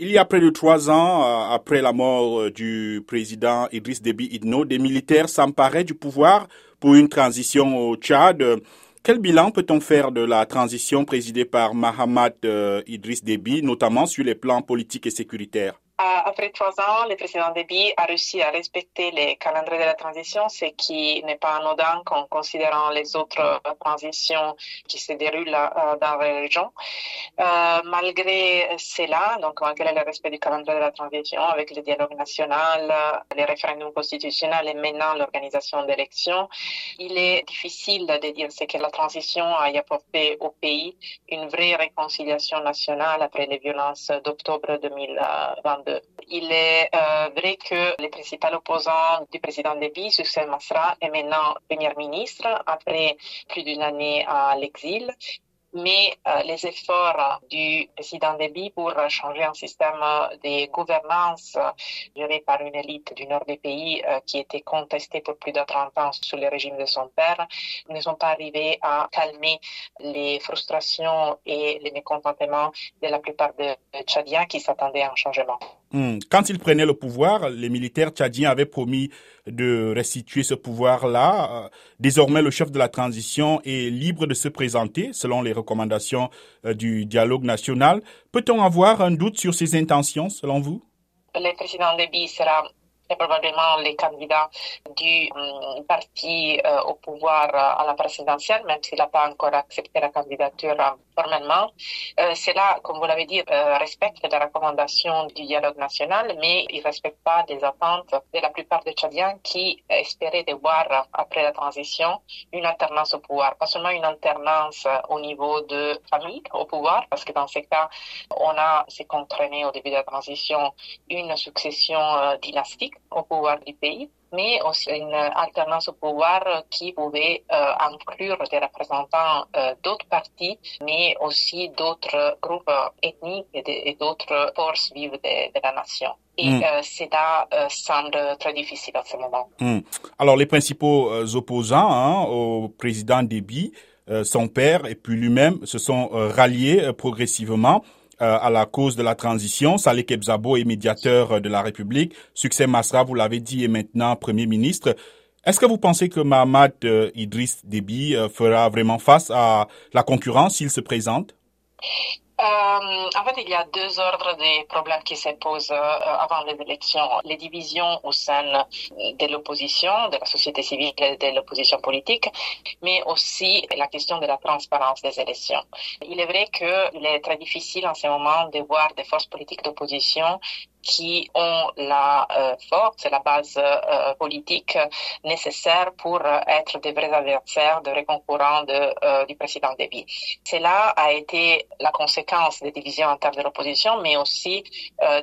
Il y a près de trois ans, euh, après la mort euh, du président Idriss Déby Itno, des militaires s'emparaient du pouvoir pour une transition au Tchad. Quel bilan peut-on faire de la transition présidée par Mahamat euh, Idriss Déby, notamment sur les plans politiques et sécuritaires? Après trois ans, le président Déby a réussi à respecter les calendriers de la transition, ce qui n'est pas anodin en considérant les autres transitions qui se déroulent euh, dans la région. Euh, malgré cela, donc malgré le respect du calendrier de la transition, avec le dialogue national, les référendums constitutionnels et maintenant l'organisation d'élections, il est difficile de dire ce que la transition a apporté au pays, une vraie réconciliation nationale après les violences d'octobre 2022. Il est euh, vrai que le principal opposant du président Déby, Succès Masra, est maintenant premier ministre après plus d'une année à l'exil mais euh, les efforts du président Déby pour changer un système de gouvernance géré par une élite du nord du pays euh, qui était contestée pour plus de 30 ans sous le régime de son père ne sont pas arrivés à calmer les frustrations et les mécontentements de la plupart des Tchadiens qui s'attendaient à un changement. Hmm. Quand il prenait le pouvoir, les militaires tchadiens avaient promis de restituer ce pouvoir-là. Euh, désormais, le chef de la transition est libre de se présenter selon les recommandations euh, du dialogue national. Peut-on avoir un doute sur ses intentions, selon vous? Le président Déby sera probablement les candidats du hum, parti euh, au pouvoir à la présidentielle, même s'il n'a pas encore accepté la candidature formellement. Euh, cela, comme vous l'avez dit, euh, respecte les recommandations du dialogue national, mais il ne respecte pas les attentes de la plupart des Tchadiens qui espéraient de voir, après la transition, une alternance au pouvoir. Pas seulement une alternance au niveau de famille au pouvoir, parce que dans ces cas, on a, c'est contraigné au début de la transition, une succession euh, dynastique au pouvoir du pays, mais aussi une alternance au pouvoir qui pouvait euh, inclure des représentants euh, d'autres partis, mais aussi d'autres groupes ethniques et d'autres forces vives de, la nation. Et mm. euh, cela semble très difficile à ce moment. Mm. Alors, les principaux opposants hein, au président Déby, son père et puis lui-même se sont ralliés progressivement. Euh, à la cause de la transition. Saleh Kebzabo est médiateur de la République. Succès Masra, vous l'avez dit, est maintenant Premier ministre. Est-ce que vous pensez que Mahamad euh, Idriss Déby euh, fera vraiment face à la concurrence s'il se présente? Euh, en fait, il y a deux ordres de problèmes qui se posent euh, avant les élections. Les divisions au sein de l'opposition, de la société civile et de l'opposition politique, mais aussi la question de la transparence des élections. Il est vrai qu'il est très difficile en ce moment de voir des forces politiques d'opposition qui ont la euh, force et la base euh, politique nécessaire pour être des vrais adversaires, de vrais concurrents de, euh, du président Déby. Cela a été la conséquence des divisions internes de l'opposition, mais aussi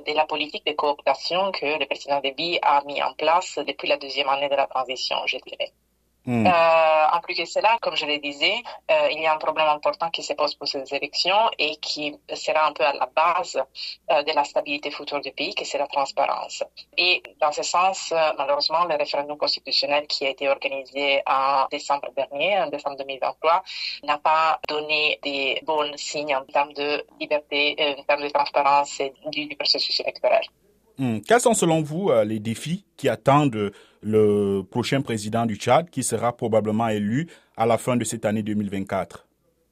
de la politique de cooptation que le président Déby a mis en place depuis la deuxième année de la transition, je dirais. Hmm. Euh, en plus de cela, comme je le disais, euh, il y a un problème important qui se pose pour ces élections et qui sera un peu à la base euh, de la stabilité future du pays, qui c'est la transparence. Et dans ce sens, euh, malheureusement, le référendum constitutionnel qui a été organisé en décembre dernier, en décembre 2023, n'a pas donné des bons signes en termes de liberté, euh, en termes de transparence du, du processus électoral. Hmm. Quels sont selon vous euh, les défis qui attendent le prochain président du Tchad qui sera probablement élu à la fin de cette année 2024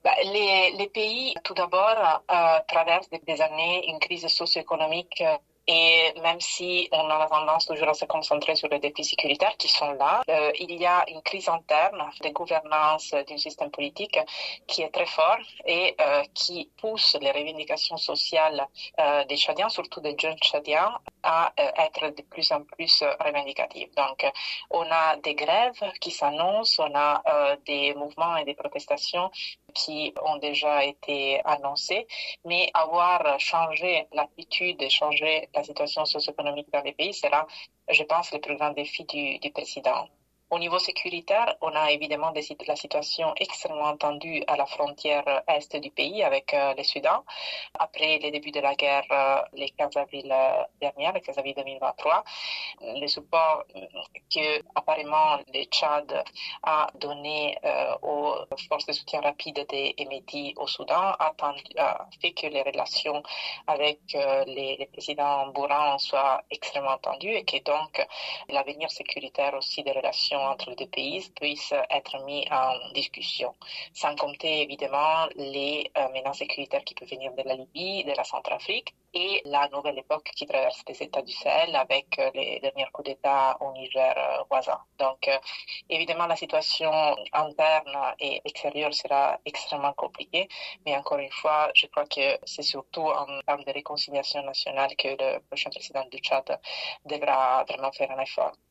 bah, les, les, pays, tout d'abord, euh, traversent des années une crise socio-économique et même si on a la tendance toujours à se concentrer sur les défis sécuritaires qui sont là, euh, il y a une crise interne de gouvernance d'un système politique qui est très fort et euh, qui pousse les revendications sociales euh, des Tchadiens, surtout des jeunes Tchadiens, à être de plus en plus revendicatives. Donc, on a des grèves qui s'annoncent, on a des mouvements et des protestations qui ont déjà été annoncés, mais avoir changé l'attitude et changé la situation socio-économique dans les pays, c'est là, je pense, le plus grand défi du, du président. Au niveau sécuritaire, on a évidemment la situation extrêmement tendue à la frontière est du pays avec euh, le Soudan. Après les débuts de la guerre, euh, le 15 avril euh, dernier, le 15 avril 2023, le support que apparemment le Tchad a donné aux forces de soutien rapide des Émétis au Soudan a, fait que les relations avec les, les présidents soient extrêmement tendues et que donc l'avenir sécuritaire aussi des relations entre les deux pays puisse être mis en discussion. Sans compter évidemment les euh, menaces sécuritaires qui peuvent venir de la Libye, de la Centrafrique et la nouvelle époque qui traverse les États du Sahel avec euh, les derniers coups d'État au Niger euh, voisin. Donc, évidemment, la situation interne et extérieure sera extrêmement compliquée, mais encore une fois, je crois que c'est surtout en termes de réconciliation nationale que le prochain président du Tchad devra vraiment faire un effort.